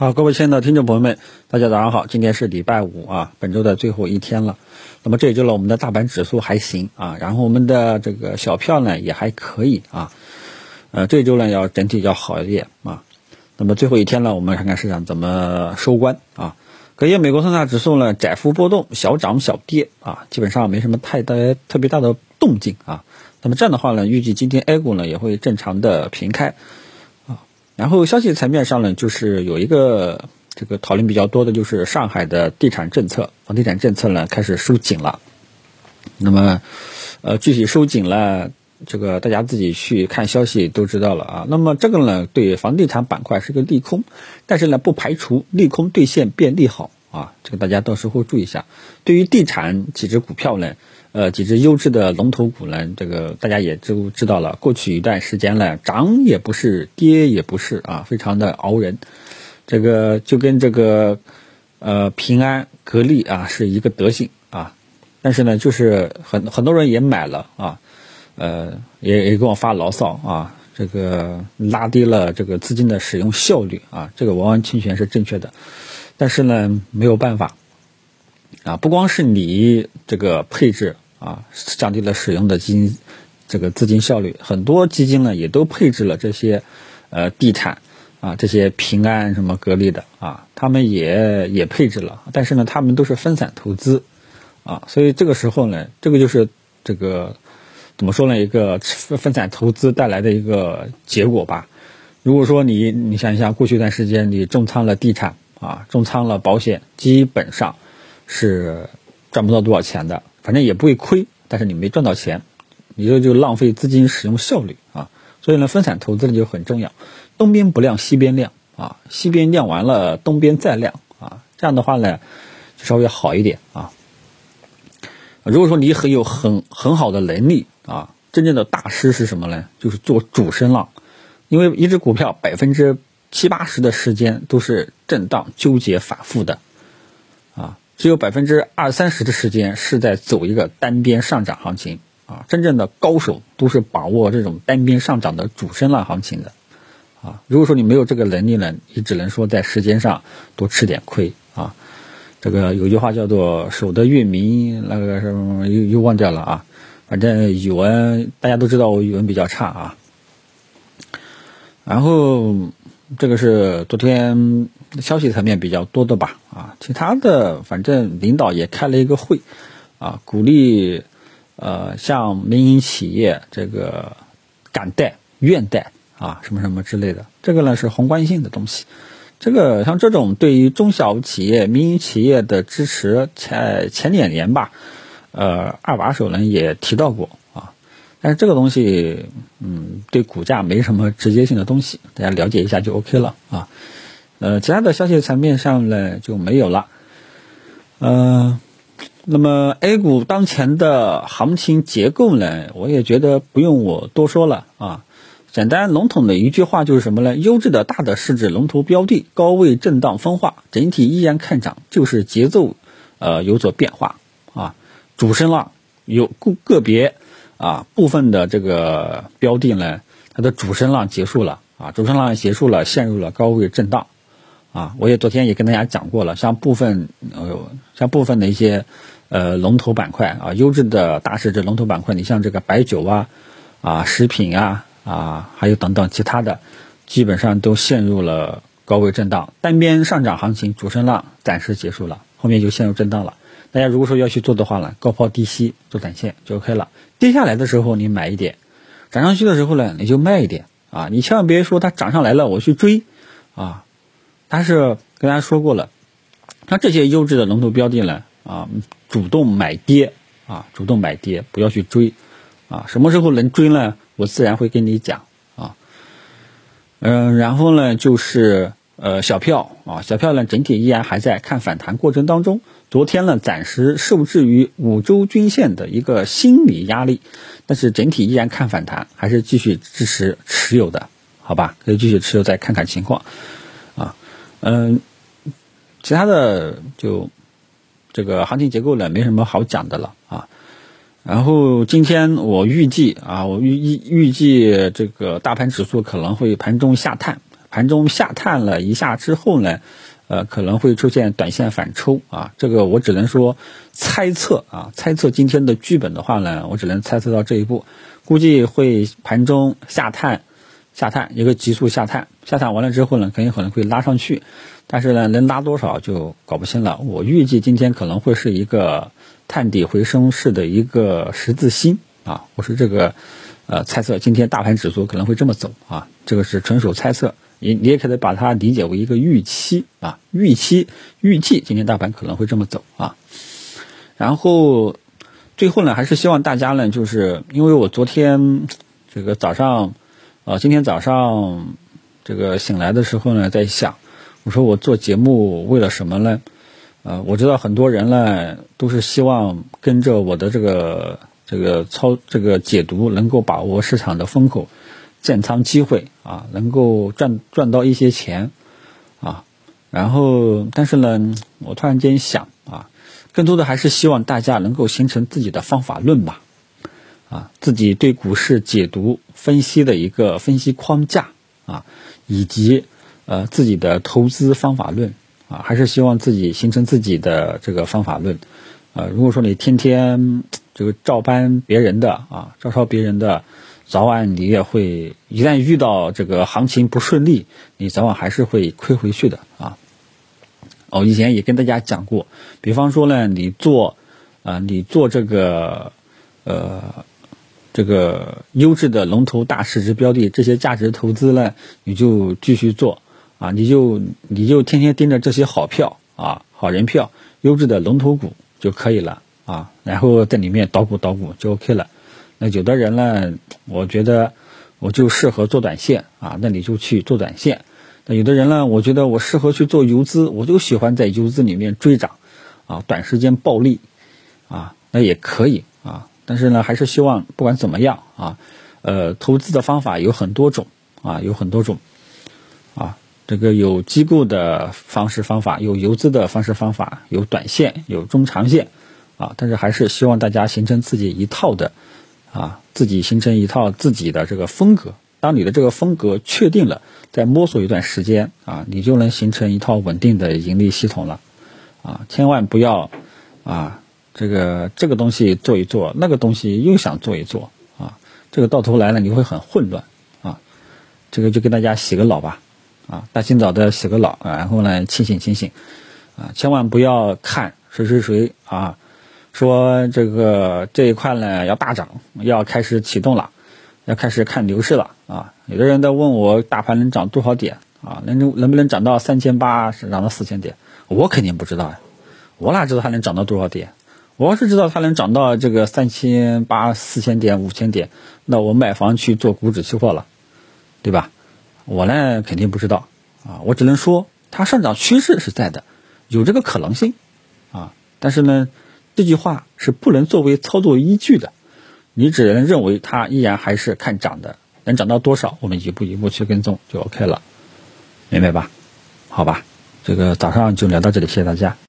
好，各位亲爱的听众朋友们，大家早上好，今天是礼拜五啊，本周的最后一天了。那么这也就了我们的大盘指数还行啊，然后我们的这个小票呢也还可以啊。呃，这周呢要整体要好一点啊。那么最后一天呢，我们看看市场怎么收官啊。隔夜美国三大指数呢窄幅波动，小涨小跌啊，基本上没什么太大特别大的动静啊。那么这样的话呢，预计今天 A 股呢也会正常的平开。然后消息层面上呢，就是有一个这个讨论比较多的，就是上海的地产政策，房地产政策呢开始收紧了。那么，呃，具体收紧了，这个大家自己去看消息都知道了啊。那么这个呢，对房地产板块是个利空，但是呢，不排除利空兑现变利好啊。这个大家到时候注意一下。对于地产几只股票呢？呃，几只优质的龙头股呢？这个大家也都知道了。过去一段时间呢，涨也不是，跌也不是啊，非常的熬人。这个就跟这个呃平安、格力啊是一个德行啊。但是呢，就是很很多人也买了啊，呃，也也给我发牢骚啊，这个拉低了这个资金的使用效率啊，这个完完全全是正确的。但是呢，没有办法。啊，不光是你这个配置啊，降低了使用的基金这个资金效率，很多基金呢也都配置了这些呃地产啊，这些平安什么格力的啊，他们也也配置了，但是呢，他们都是分散投资啊，所以这个时候呢，这个就是这个怎么说呢，一个分分散投资带来的一个结果吧。如果说你你想一下，过去一段时间你重仓了地产啊，重仓了保险，基本上。是赚不到多少钱的，反正也不会亏，但是你没赚到钱，你这就浪费资金使用效率啊。所以呢，分散投资呢就很重要，东边不亮西边亮啊，西边亮完了，东边再亮啊，这样的话呢，就稍微好一点啊。如果说你很有很很好的能力啊，真正的大师是什么呢？就是做主升浪，因为一只股票百分之七八十的时间都是震荡纠结反复的。只有百分之二三十的时间是在走一个单边上涨行情啊！真正的高手都是把握这种单边上涨的主升浪行情的啊！如果说你没有这个能力呢，你只能说在时间上多吃点亏啊！这个有句话叫做“守得月明”，那个什么又又忘掉了啊！反正语文大家都知道我语文比较差啊。然后这个是昨天。消息层面比较多的吧，啊，其他的反正领导也开了一个会，啊，鼓励呃像民营企业这个敢贷愿贷啊，什么什么之类的，这个呢是宏观性的东西。这个像这种对于中小企业、民营企业的支持，前前两年吧，呃，二把手呢也提到过，但是这个东西嗯对股价没什么直接性的东西，大家了解一下就 OK 了啊。呃，其他的消息层面上呢就没有了。嗯，那么 A 股当前的行情结构呢，我也觉得不用我多说了啊。简单笼统的一句话就是什么呢？优质的大的市值龙头标的高位震荡分化，整体依然看涨，就是节奏呃有所变化啊。主升浪有个个别啊部分的这个标的呢，它的主升浪结束了啊，主升浪结束了，陷入了高位震荡。啊，我也昨天也跟大家讲过了，像部分呃，像部分的一些呃龙头板块啊，优质的大市值龙头板块，你像这个白酒啊、啊食品啊、啊还有等等其他的，基本上都陷入了高位震荡，单边上涨行情主升浪暂时结束了，后面就陷入震荡了。大家如果说要去做的话呢，高抛低吸做短线就 OK 了。跌下来的时候你买一点，涨上去的时候呢你就卖一点啊，你千万别说它涨上来了我去追啊。但是跟大家说过了，像这些优质的龙头标的呢，啊，主动买跌啊，主动买跌，不要去追，啊，什么时候能追呢？我自然会跟你讲啊，嗯，然后呢就是呃小票啊，小票呢整体依然还在看反弹过程当中，昨天呢暂时受制于五周均线的一个心理压力，但是整体依然看反弹，还是继续支持持有的，好吧？可以继续持有，再看看情况啊。嗯，其他的就这个行情结构呢，没什么好讲的了啊。然后今天我预计啊，我预预预计这个大盘指数可能会盘中下探，盘中下探了一下之后呢，呃，可能会出现短线反抽啊。这个我只能说猜测啊，猜测今天的剧本的话呢，我只能猜测到这一步，估计会盘中下探，下探一个急速下探，下探完了之后呢，肯定可能会拉上去，但是呢，能拉多少就搞不清了。我预计今天可能会是一个探底回升式的一个十字星啊，我是这个。呃，猜测今天大盘指数可能会这么走啊，这个是纯属猜测，你你也可以把它理解为一个预期啊，预期预计今天大盘可能会这么走啊。然后最后呢，还是希望大家呢，就是因为我昨天这个早上，呃，今天早上这个醒来的时候呢，在想，我说我做节目为了什么呢？呃，我知道很多人呢都是希望跟着我的这个。这个操这个解读能够把握市场的风口，建仓机会啊，能够赚赚到一些钱啊。然后，但是呢，我突然间想啊，更多的还是希望大家能够形成自己的方法论吧，啊，自己对股市解读分析的一个分析框架啊，以及呃自己的投资方法论啊，还是希望自己形成自己的这个方法论。呃，如果说你天天这个照搬别人的啊，照抄别人的，早晚你也会一旦遇到这个行情不顺利，你早晚还是会亏回去的啊。我以前也跟大家讲过，比方说呢，你做啊，你做这个呃这个优质的龙头大市值标的这些价值投资呢，你就继续做啊，你就你就天天盯着这些好票啊，好人票，优质的龙头股就可以了。啊，然后在里面捣鼓捣鼓就 OK 了。那有的人呢，我觉得我就适合做短线啊，那你就去做短线。那有的人呢，我觉得我适合去做游资，我就喜欢在游资里面追涨，啊，短时间暴利，啊，那也可以啊。但是呢，还是希望不管怎么样啊，呃，投资的方法有很多种啊，有很多种啊，这个有机构的方式方法，有游资的方式方法，有短线，有中长线。啊，但是还是希望大家形成自己一套的，啊，自己形成一套自己的这个风格。当你的这个风格确定了，再摸索一段时间，啊，你就能形成一套稳定的盈利系统了。啊，千万不要，啊，这个这个东西做一做，那个东西又想做一做，啊，这个到头来了你会很混乱。啊，这个就跟大家洗个脑吧，啊，大清早的洗个脑，然后呢清醒清醒，啊，千万不要看谁谁谁啊。说这个这一块呢要大涨，要开始启动了，要开始看牛市了啊！有的人在问我大盘能涨多少点啊？能能不能涨到三千八，是涨到四千点？我肯定不知道呀，我哪知道它能涨到多少点？我要是知道它能涨到这个三千八、四千点、五千点，那我买房去做股指期货了，对吧？我呢肯定不知道啊，我只能说它上涨趋势是在的，有这个可能性啊，但是呢。这句话是不能作为操作依据的，你只能认为它依然还是看涨的，能涨到多少，我们一步一步去跟踪就 OK 了，明白吧？好吧，这个早上就聊到这里，谢谢大家。